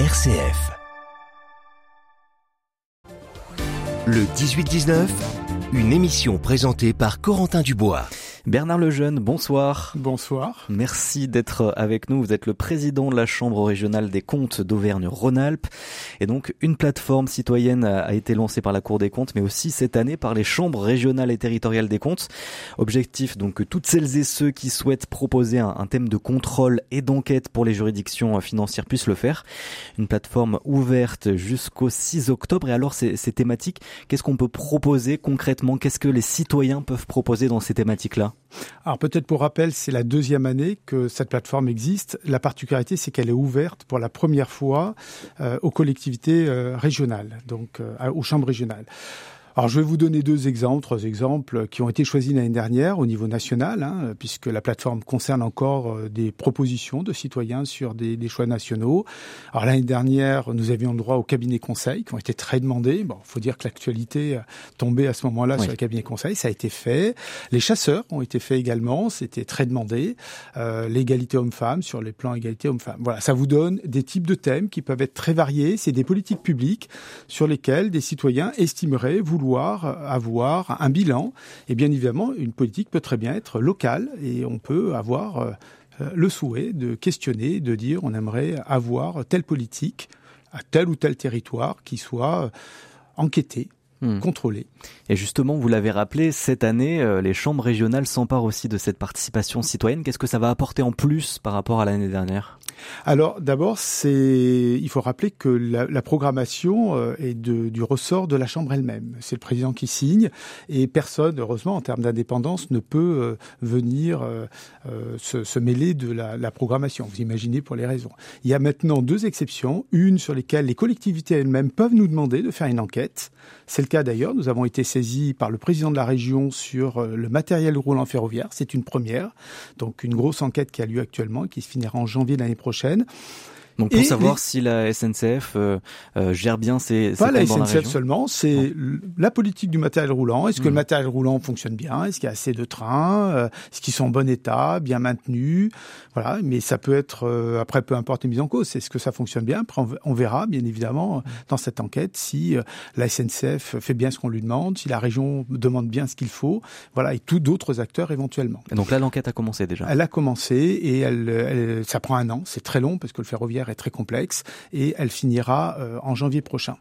RCF. Le 18-19, une émission présentée par Corentin Dubois. Bernard Lejeune, bonsoir. Bonsoir. Merci d'être avec nous. Vous êtes le président de la Chambre régionale des comptes d'Auvergne-Rhône-Alpes. Et donc, une plateforme citoyenne a été lancée par la Cour des comptes, mais aussi cette année par les chambres régionales et territoriales des comptes. Objectif, donc, que toutes celles et ceux qui souhaitent proposer un, thème de contrôle et d'enquête pour les juridictions financières puissent le faire. Une plateforme ouverte jusqu'au 6 octobre. Et alors, ces, ces thématiques, qu'est-ce qu'on peut proposer concrètement? Qu'est-ce que les citoyens peuvent proposer dans ces thématiques-là? Alors peut-être pour rappel, c'est la deuxième année que cette plateforme existe. La particularité, c'est qu'elle est ouverte pour la première fois euh, aux collectivités euh, régionales, donc euh, aux chambres régionales. Alors je vais vous donner deux exemples, trois exemples qui ont été choisis l'année dernière au niveau national, hein, puisque la plateforme concerne encore euh, des propositions de citoyens sur des, des choix nationaux. Alors l'année dernière, nous avions le droit aux cabinets conseils qui ont été très demandés. Bon, faut dire que l'actualité tombait à ce moment-là sur les cabinets conseils, ça a été fait. Les chasseurs ont été faits également, c'était très demandé. Euh, L'égalité homme-femme sur les plans égalité homme-femme. Voilà, ça vous donne des types de thèmes qui peuvent être très variés. C'est des politiques publiques sur lesquelles des citoyens estimeraient vouloir avoir un bilan. Et bien évidemment, une politique peut très bien être locale et on peut avoir euh, le souhait de questionner, de dire on aimerait avoir telle politique à tel ou tel territoire qui soit enquêté, hmm. contrôlé. Et justement, vous l'avez rappelé, cette année, euh, les chambres régionales s'emparent aussi de cette participation citoyenne. Qu'est-ce que ça va apporter en plus par rapport à l'année dernière? Alors d'abord, c'est il faut rappeler que la, la programmation euh, est de, du ressort de la Chambre elle-même. C'est le président qui signe et personne, heureusement, en termes d'indépendance, ne peut euh, venir euh, se, se, mêler de la, la, programmation. Vous imaginez pour les raisons. Il y a maintenant deux exceptions, une sur lesquelles les collectivités elles-mêmes peuvent nous demander de faire une enquête. C'est le d'ailleurs. Nous avons été saisis par le président de la région sur le matériel roulant ferroviaire. C'est une première, donc une grosse enquête qui a lieu actuellement, qui se finira en janvier l'année prochaine. Donc pour savoir si la SNCF euh, euh, gère bien ses, pas la SNCF seulement, c'est la politique du matériel roulant. Est-ce que le mmh. matériel roulant fonctionne bien? Est-ce qu'il y a assez de trains? Euh, Est-ce qu'ils sont en bon état, bien maintenus? Voilà. Mais ça peut être après peu importe les mises en cause. Est-ce que ça fonctionne bien? Après on verra bien évidemment dans cette enquête si la SNCF fait bien ce qu'on lui demande, si la région demande bien ce qu'il faut. Voilà et tous d'autres acteurs éventuellement. Et donc là l'enquête a commencé déjà. Elle a commencé et elle, elle ça prend un an. C'est très long parce que le ferroviaire est très complexe et elle finira euh, en janvier prochain.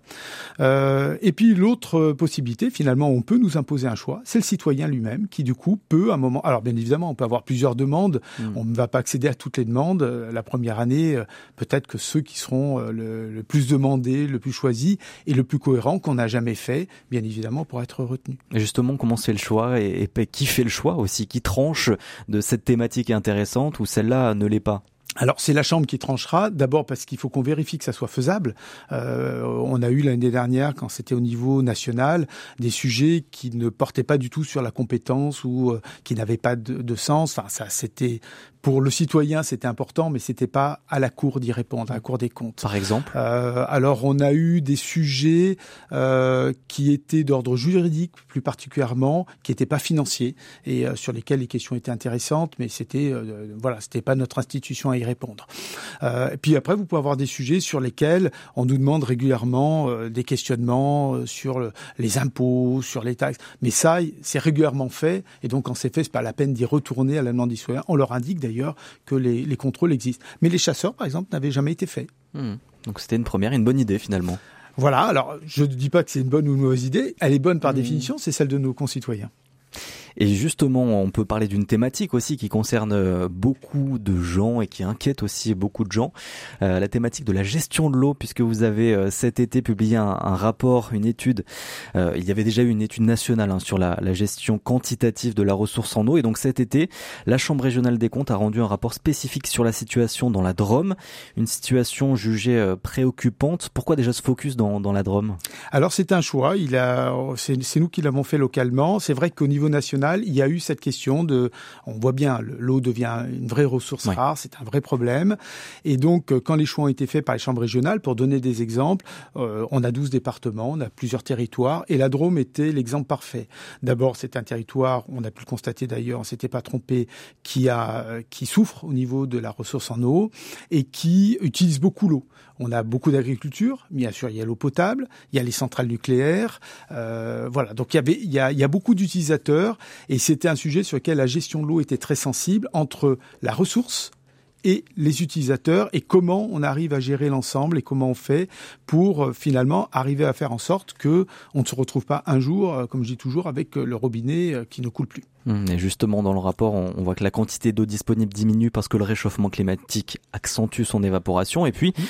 Euh, et puis l'autre possibilité, finalement, on peut nous imposer un choix, c'est le citoyen lui-même qui du coup peut à un moment. Alors bien évidemment, on peut avoir plusieurs demandes. Hmm. On ne va pas accéder à toutes les demandes. La première année, euh, peut-être que ceux qui seront le, plus demandés, le plus choisis et le plus cohérent qu'on n'a jamais fait, bien évidemment, pour être retenu. justement, comment c'est le choix et, et qui fait le choix aussi, qui tranche de cette thématique intéressante ou celle-là ne l'est pas? Alors c'est la Chambre qui tranchera, d'abord parce qu'il faut qu'on vérifie que ça soit faisable. Euh, on a eu l'année dernière, quand c'était au niveau national, des sujets qui ne portaient pas du tout sur la compétence ou euh, qui n'avaient pas de, de, sens. Enfin, ça, c'était pour le citoyen, c'était important, mais c'était pas à la Cour d'y répondre, à la Cour des comptes. Par exemple. Euh, alors on a eu des sujets euh, qui étaient d'ordre juridique, plus particulièrement, qui n'étaient pas financiers et euh, sur lesquels les questions étaient intéressantes, mais c'était euh, voilà, c'était pas notre institution à répondre. Euh, et puis après, vous pouvez avoir des sujets sur lesquels on nous demande régulièrement euh, des questionnements euh, sur le, les impôts, sur les taxes. Mais ça, c'est régulièrement fait. Et donc, quand c'est fait, c'est pas la peine d'y retourner à la demande des citoyens. On leur indique d'ailleurs que les, les, contrôles existent. Mais les chasseurs, par exemple, n'avaient jamais été faits. Hmm. Donc, c'était une première, une bonne idée finalement. Voilà. Alors, je ne dis pas que c'est une bonne ou une mauvaise idée. Elle est bonne par hmm. définition. C'est celle de nos concitoyens. Et justement, on peut parler d'une thématique aussi qui concerne euh, beaucoup de gens et qui inquiète aussi beaucoup de gens, euh, la thématique de la gestion de l'eau, puisque vous avez euh, cet été publié un, rapport, une étude. il y avait déjà eu une étude nationale hein, sur la, la, gestion quantitative de la ressource en eau, et donc cet été, la Chambre régionale des comptes a rendu un rapport spécifique sur la situation dans la Drôme, une situation jugée préoccupante. Pourquoi déjà ce focus dans, dans la Drôme? Alors c'est un choix. Il a, c'est nous qui l'avons fait localement. C'est vrai qu'au niveau national il y a eu cette question de, on voit bien, l'eau devient une vraie ressource rare, c'est un vrai problème. Et donc, euh, quand les choix ont été faits par les chambres régionales, pour donner des exemples, euh, on a 12 départements, on a plusieurs territoires, et la Drôme était l'exemple parfait. D'abord, c'est un territoire, on a pu le constater d'ailleurs, on s'était pas trompé, qui a, qui souffre au niveau de la ressource en eau et qui utilise beaucoup l'eau. On a beaucoup d'agriculture, bien sûr, il y a l'eau potable, il y a les centrales nucléaires, euh, voilà. Donc il y a beaucoup d'utilisateurs et c'était un sujet sur lequel la gestion de l'eau était très sensible entre la ressource et les utilisateurs et comment on arrive à gérer l'ensemble et comment on fait pour euh, finalement arriver à faire en sorte que on ne se retrouve pas un jour, euh, comme je dis toujours, avec le robinet qui ne coule plus. Hum, et justement, dans le rapport, on voit que la quantité d'eau disponible diminue parce que le réchauffement climatique accentue son évaporation. Et puis, hum.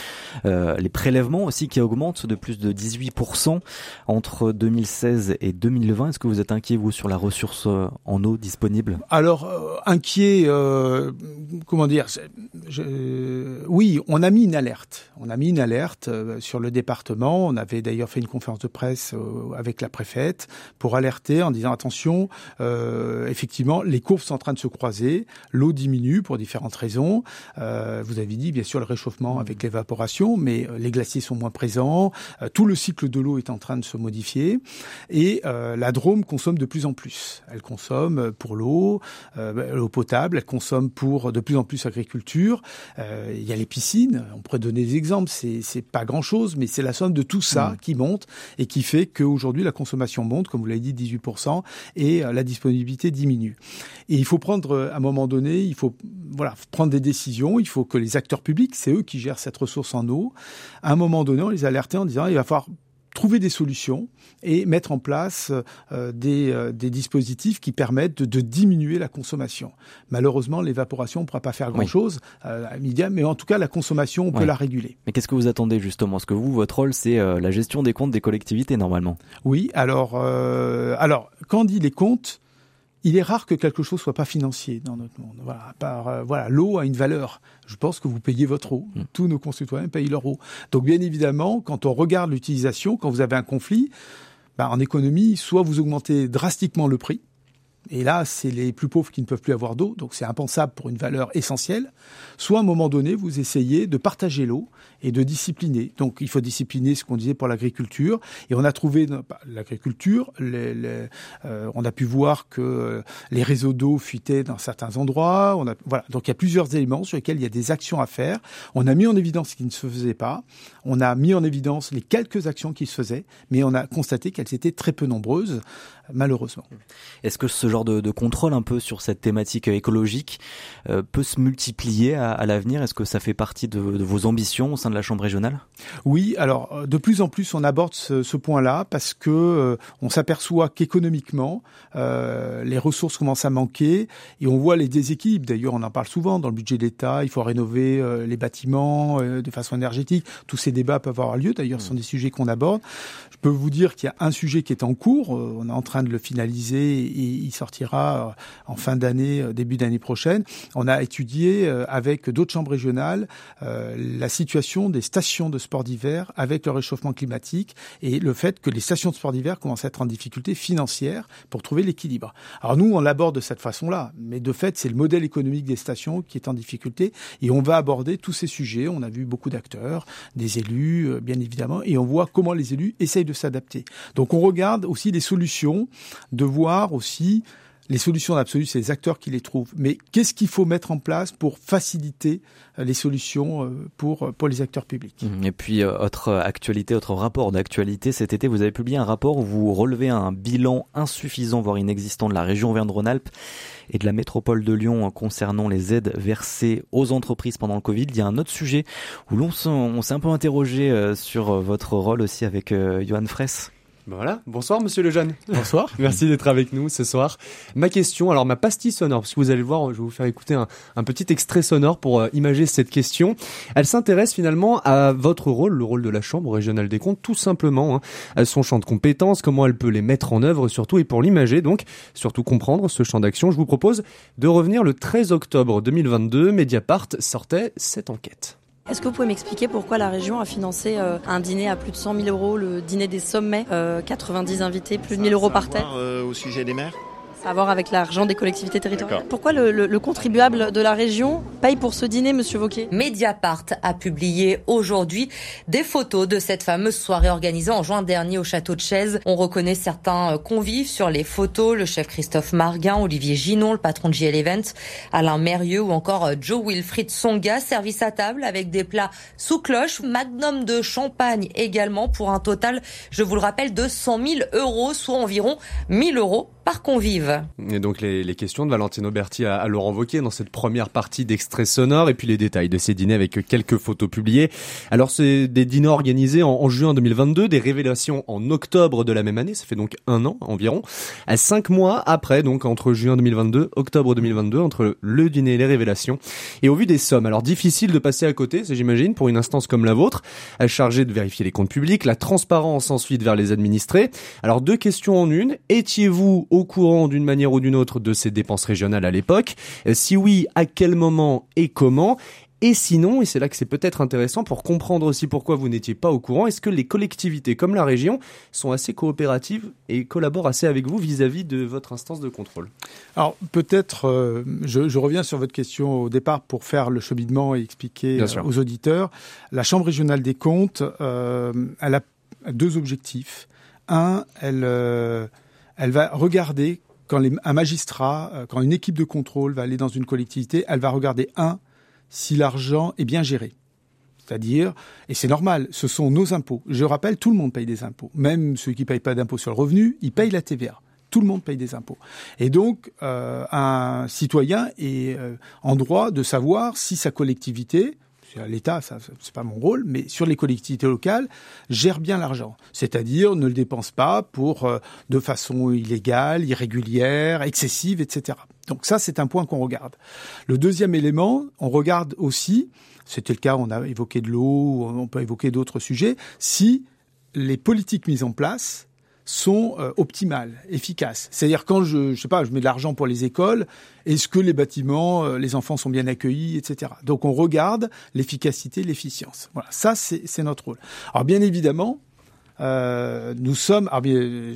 euh, les prélèvements aussi qui augmentent de plus de 18% entre 2016 et 2020. Est-ce que vous êtes inquiet, vous, sur la ressource euh, en eau disponible? Alors, euh, inquiet, euh, comment dire je, Oui, on a mis une alerte. On a mis une alerte sur le département. On avait d'ailleurs fait une conférence de presse avec la préfète pour alerter en disant, attention, euh, effectivement, les courbes sont en train de se croiser, l'eau diminue pour différentes raisons. Euh, vous avez dit, bien sûr, le réchauffement avec l'évaporation, mais euh, les glaciers sont moins présents, tout le cycle de l'eau est en train de se modifier, et la Drôme consomme de plus en plus. Elle consomme pour l'eau, l'eau potable, elle consomme pour de plus en plus l'agriculture. il y a les piscines, on pourrait donner des exemples, c'est pas grand-chose, mais c'est la somme de tout ça mmh. qui monte et qui fait qu'aujourd'hui la consommation monte, comme vous l'avez dit, 18%, et la disponibilité diminue. Et il faut prendre, à un moment donné, il faut voilà, prendre des décisions. Il faut que les acteurs publics, c'est eux qui gèrent cette ressource en eau, à un moment donné, on les alerter en disant il va falloir trouver des solutions et mettre en place euh, des, euh, des, dispositifs qui permettent de, de, diminuer la consommation. Malheureusement, l'évaporation, on ne pourra pas faire grand-chose euh, à médias, mais en tout cas, la consommation, on peut la réguler. Mais qu'est-ce que vous attendez justement? Parce que vous, votre rôle, c'est la gestion des comptes des collectivités, normalement. Oui, alors, alors quand on dit les comptes, il est rare que quelque chose soit pas financier dans notre monde. Voilà, par euh, voilà, l'eau a une valeur. Je pense que vous payez votre eau. Mm. Tous nos concitoyens payent leur eau. Donc bien évidemment, quand on regarde l'utilisation, quand vous avez un conflit, bah, en économie, soit vous augmentez drastiquement le prix, et là, c'est les plus pauvres qui ne peuvent plus avoir d'eau, donc c'est impensable pour une valeur essentielle. Soit à un moment donné, vous essayez de partager l'eau et de discipliner. Donc il faut discipliner ce qu'on disait pour l'agriculture. Et on a trouvé bah, l'agriculture, euh, on a pu voir que les réseaux d'eau fuitaient dans certains endroits. On a, voilà. Donc il y a plusieurs éléments sur lesquels il y a des actions à faire. On a mis en évidence ce qui ne se faisait pas. On a mis en évidence les quelques actions qui se faisaient, mais on a constaté qu'elles étaient très peu nombreuses, malheureusement. Est-ce que ce genre de, contrôle un peu sur cette thématique écologique euh, peut se multiplier à, l'avenir? Est-ce que ça fait partie de, de, vos ambitions au sein de la Chambre régionale? Oui, alors euh, de plus en plus on aborde ce, ce point-là parce que euh, on s'aperçoit qu'économiquement euh, les ressources commencent à manquer et on voit les déséquilibres. D'ailleurs, on en parle souvent dans le budget d'État. Il faut rénover euh, les bâtiments de façon énergétique. Tous ces débats peuvent avoir lieu. D'ailleurs, ce sont des sujets qu'on aborde. Je peux vous dire qu'il y a un sujet qui est en cours. on est en train de le finaliser et il sortira en fin d'année, début d'année prochaine. On a étudié avec d'autres chambres régionales la situation des stations de sport d'hiver avec le réchauffement climatique et le fait que les stations de sport d'hiver commencent à être en difficulté financière pour trouver l'équilibre. Alors nous, on l'aborde de cette façon-là, mais de fait, c'est le modèle économique des stations qui est en difficulté et on va aborder tous ces sujets. On a vu beaucoup d'acteurs, des élus, euh, bien évidemment, et on voit comment les élus essayent de s'adapter. Donc on regarde aussi les solutions, de voir aussi les solutions absolues, c'est les acteurs qui les trouvent. Mais qu'est-ce qu'il faut mettre en place pour faciliter euh, les solutions euh, pour, euh, pour les acteurs publics? Et puis, autre actualité, autre rapport d'actualité, cet été, vous avez publié un rapport où vous relevez un bilan insuffisant, voire inexistant de la région Auvergne-Rhône-Alpes et de la métropole de Lyon concernant les aides versées aux entreprises pendant le Covid. Il y a un autre sujet où l'on s'est un peu interrogé sur votre rôle aussi avec Johan Fraisse. Ben voilà, bonsoir Monsieur Lejeune. Bonsoir. Merci d'être avec nous ce soir. Ma question, alors ma pastille sonore, parce que vous allez le voir, je vais vous faire écouter un, un petit extrait sonore pour euh, imager cette question. Elle s'intéresse finalement à votre rôle, le rôle de la Chambre régionale des comptes, tout simplement, hein, à son champ de compétences, comment elle peut les mettre en œuvre surtout, et pour l'imager, donc surtout comprendre ce champ d'action, je vous propose de revenir le 13 octobre 2022, Mediapart sortait cette enquête. Est-ce que vous pouvez m'expliquer pourquoi la région a financé euh, un dîner à plus de 100 000 euros, le dîner des sommets, 90 euh, invités, plus de 1000 euros par tête? Euh, Au sujet des maires Ça a à voir avec l'argent des collectivités territoriales. Pourquoi le, le, contribuable de la région paye pour ce dîner, Monsieur Vauquier Mediapart a publié aujourd'hui des photos de cette fameuse soirée organisée en juin dernier au château de Chaise. On reconnaît certains convives sur les photos, le chef Christophe Marguin, Olivier Ginon, le patron de JL Event, Alain Mérieux ou encore Joe Wilfried Songa, service à table avec des plats sous cloche, magnum de champagne également pour un total, je vous le rappelle, de 100 000 euros, soit environ 1000 euros par convive. Et donc les, les questions de Valentino Berti à, à, Laurent Wauquiez dans cette première partie d'extrait sonore et puis les détails de ces dîners avec quelques photos publiées. Alors c'est des dîners organisés en, juin 2022, des révélations en octobre de la même année, ça fait donc un an environ, à cinq mois après, donc entre juin 2022, octobre 2022, entre le dîner et les révélations. Et au vu des sommes, alors difficile de passer à côté, j'imagine, pour une instance comme la vôtre, chargée de vérifier les comptes publics, la transparence ensuite vers les administrés. Alors deux questions en une, étiez-vous au courant d'une manière ou d'une autre de ces dépenses régionales à l'époque Si oui, à quel moment et comment? Et sinon, et c'est là que c'est peut-être intéressant pour comprendre aussi pourquoi vous n'étiez pas au courant, est-ce que les collectivités comme la région sont assez coopératives et collaborent assez avec vous vis-à-vis de votre instance de contrôle? Alors peut-être, euh, je, je, reviens sur votre question au départ pour faire le cheminement et expliquer euh, aux auditeurs. La Chambre régionale des comptes, euh, elle a deux objectifs. Un, elle, elle va regarder quand un magistrat, quand une équipe de contrôle va aller dans une collectivité, elle va regarder un si l'argent est bien géré. C'est-à-dire, et c'est normal, ce sont nos impôts. Je rappelle, tout le monde paye des impôts. Même ceux qui ne payent pas d'impôts sur le revenu, ils payent la TVA. Tout le monde paye des impôts. Et donc, euh, un citoyen est euh, en droit de savoir si sa collectivité, l'État, ça c'est pas mon rôle, mais sur les collectivités locales, gère bien l'argent. C'est-à-dire ne le dépense pas pour euh, de façon illégale, irrégulière, excessive, etc. Donc ça, c'est un point qu'on regarde. Le deuxième élément, on regarde aussi, c'était le cas, on a évoqué de l'eau, on peut évoquer d'autres sujets, si les politiques mises en place sont euh, optimales, efficaces. C'est-à-dire quand je, je sais pas, je mets de l'argent pour les écoles, est-ce que les bâtiments, euh, les enfants sont bien accueillis, etc. Donc on regarde l'efficacité, l'efficience. Voilà, ça c'est notre rôle. Alors bien évidemment, euh, nous sommes, bien,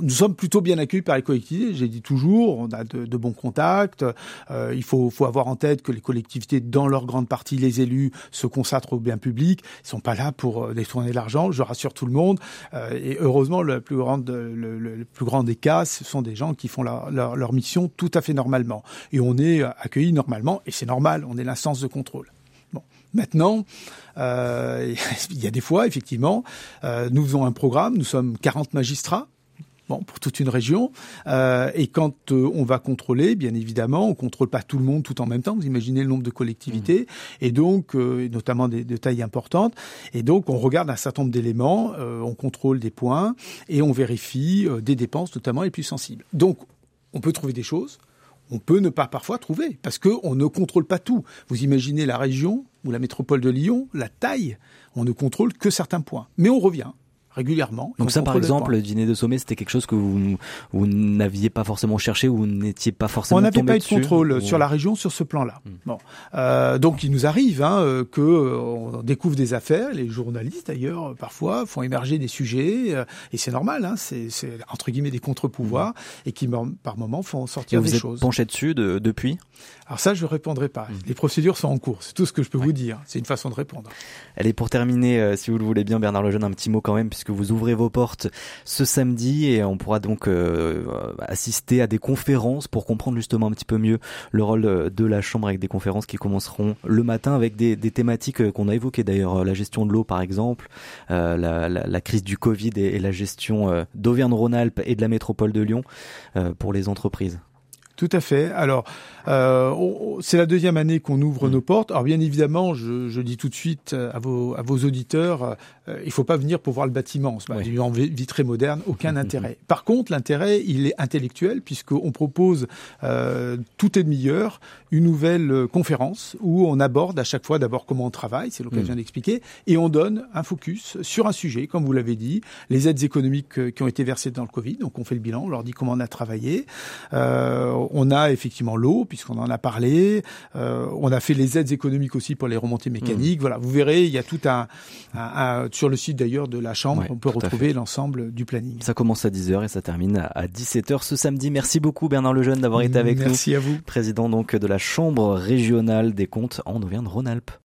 nous sommes plutôt bien accueillis par les collectivités. J'ai dit toujours, on a de, bons contacts. Euh, il faut, faut, avoir en tête que les collectivités, dans leur grande partie, les élus, se consacrent au bien public. Ils sont pas là pour euh, détourner l'argent. Je rassure tout le monde. Euh, et heureusement, le plus grand, le, plus grand des cas, ce sont des gens qui font leur, leur, leur mission tout à fait normalement. Et on est accueillis normalement, et c'est normal. On est l'instance de contrôle. Bon, maintenant, euh, il y a des fois, effectivement, euh, nous faisons un programme, nous sommes 40 magistrats, Bon, pour toute une région. Euh, et quand on va contrôler, bien évidemment, on contrôle pas tout le monde tout en même temps. Vous imaginez le nombre de collectivités, mmh. et donc notamment des, de tailles importantes. Et donc on regarde un certain nombre d'éléments, on contrôle des points et on vérifie des dépenses, notamment les plus sensibles. Donc on peut trouver des choses on peut ne pas parfois trouver, parce qu'on ne contrôle pas tout. Vous imaginez la région ou la métropole de Lyon, la taille, on ne contrôle que certains points. Mais on revient régulièrement. Donc ça, par exemple, le dîner de sommet, c'était quelque chose que vous, vous n'aviez pas forcément cherché ou n'étiez pas forcément On n'avait pas eu de contrôle ou... sur la région sur ce plan-là. Mmh. Bon, euh, donc il nous arrive hein, que euh, on découvre des affaires. Les journalistes, d'ailleurs, parfois font émerger des sujets euh, et c'est normal. Hein, c'est entre guillemets des contre-pouvoirs mmh. et qui par moments font sortir des vous choses. Vous êtes penché dessus de, depuis? Alors ça, je répondrai pas. Mmh. Les procédures sont en cours. C'est tout ce que je peux ouais. vous dire. C'est une façon de répondre. Allez, pour terminer, euh, si vous le voulez bien, Bernard Lejeune, un petit mot quand même, puisque vous ouvrez vos portes ce samedi et on pourra donc euh, assister à des conférences pour comprendre justement un petit peu mieux le rôle de la Chambre avec des conférences qui commenceront le matin avec des, thématiques qu'on a évoquées d'ailleurs, la gestion de l'eau par exemple, euh, la, crise du Covid et, la gestion euh, d'Auvergne-Rhône-Alpes et de la métropole de Lyon euh, pour les entreprises. Tout à fait. Alors, euh, c'est la deuxième année qu'on ouvre mmh. nos portes. Alors, bien évidemment, je, je, dis tout de suite à vos, à vos auditeurs, euh, il faut pas venir pour voir le bâtiment. C'est oui. en vitrée moderne, aucun intérêt. Par contre, l'intérêt, il est intellectuel puisqu'on propose euh, toutes les demi-heures une nouvelle conférence où on aborde à chaque fois d'abord comment on travaille, c'est l'occasion mmh. d'expliquer, et on donne un focus sur un sujet, comme vous l'avez dit, les aides économiques qui ont été versées dans le Covid. Donc, on fait le bilan, on leur dit comment on a travaillé. Euh, on a effectivement l'eau, puisqu'on en a parlé. on a fait les aides économiques aussi pour les remontées mécaniques. Mmh. Voilà, vous verrez, il y a tout un, un, sur le site d'ailleurs de la chambre, on peut retrouver l'ensemble du planning. Ça commence à 10h et ça termine à 17h ce samedi. Merci beaucoup Bernard Lejeune d'avoir été avec nous. Merci à vous. Président donc de la Chambre régionale des comptes en Auvergne-Rhône-Alpes.